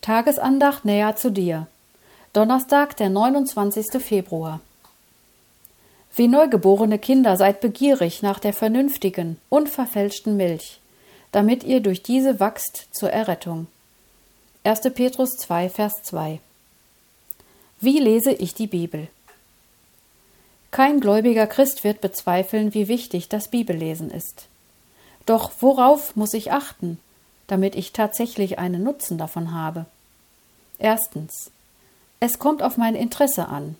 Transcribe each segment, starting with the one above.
Tagesandacht näher zu dir. Donnerstag, der 29. Februar. Wie neugeborene Kinder seid begierig nach der vernünftigen, unverfälschten Milch, damit ihr durch diese wachst zur Errettung. 1. Petrus 2, Vers 2. Wie lese ich die Bibel? Kein gläubiger Christ wird bezweifeln, wie wichtig das Bibellesen ist. Doch worauf muss ich achten, damit ich tatsächlich einen Nutzen davon habe? Erstens. Es kommt auf mein Interesse an.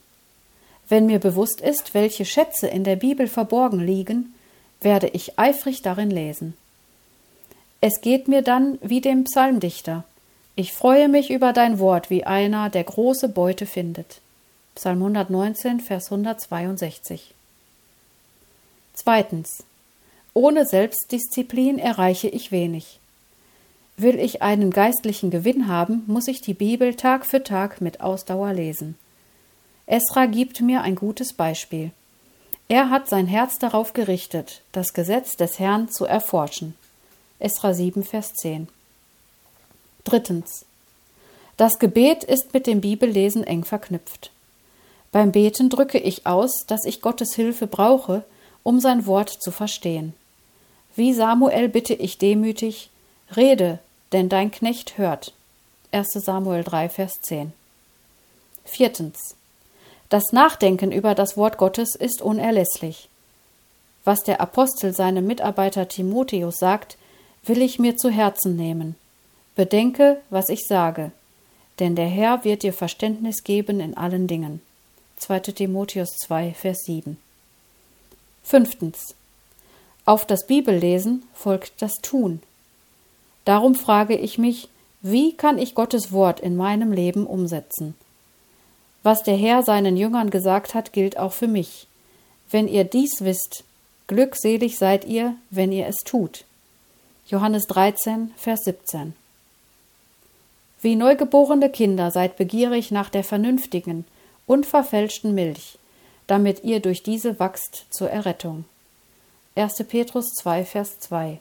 Wenn mir bewusst ist, welche Schätze in der Bibel verborgen liegen, werde ich eifrig darin lesen. Es geht mir dann wie dem Psalmdichter. Ich freue mich über dein Wort, wie einer, der große Beute findet. Psalm 119, Vers 162. Zweitens. Ohne Selbstdisziplin erreiche ich wenig. Will ich einen geistlichen Gewinn haben, muss ich die Bibel Tag für Tag mit Ausdauer lesen. Esra gibt mir ein gutes Beispiel. Er hat sein Herz darauf gerichtet, das Gesetz des Herrn zu erforschen. Esra 7, Vers 10. Drittens. Das Gebet ist mit dem Bibellesen eng verknüpft. Beim Beten drücke ich aus, dass ich Gottes Hilfe brauche, um sein Wort zu verstehen. Wie Samuel bitte ich demütig, rede, denn dein Knecht hört. 1 Samuel 3, Vers 10. Viertens. Das Nachdenken über das Wort Gottes ist unerlässlich. Was der Apostel seinem Mitarbeiter Timotheus sagt, will ich mir zu Herzen nehmen. Bedenke, was ich sage, denn der Herr wird dir Verständnis geben in allen Dingen. 2. Timotheus 2, Vers 7. Fünftens. Auf das Bibellesen folgt das Tun. Darum frage ich mich, wie kann ich Gottes Wort in meinem Leben umsetzen? Was der Herr seinen Jüngern gesagt hat, gilt auch für mich. Wenn ihr dies wisst, glückselig seid ihr, wenn ihr es tut. Johannes 13, Vers 17. Wie neugeborene Kinder seid begierig nach der vernünftigen, unverfälschten Milch, damit ihr durch diese wachst zur Errettung. 1. Petrus 2, Vers 2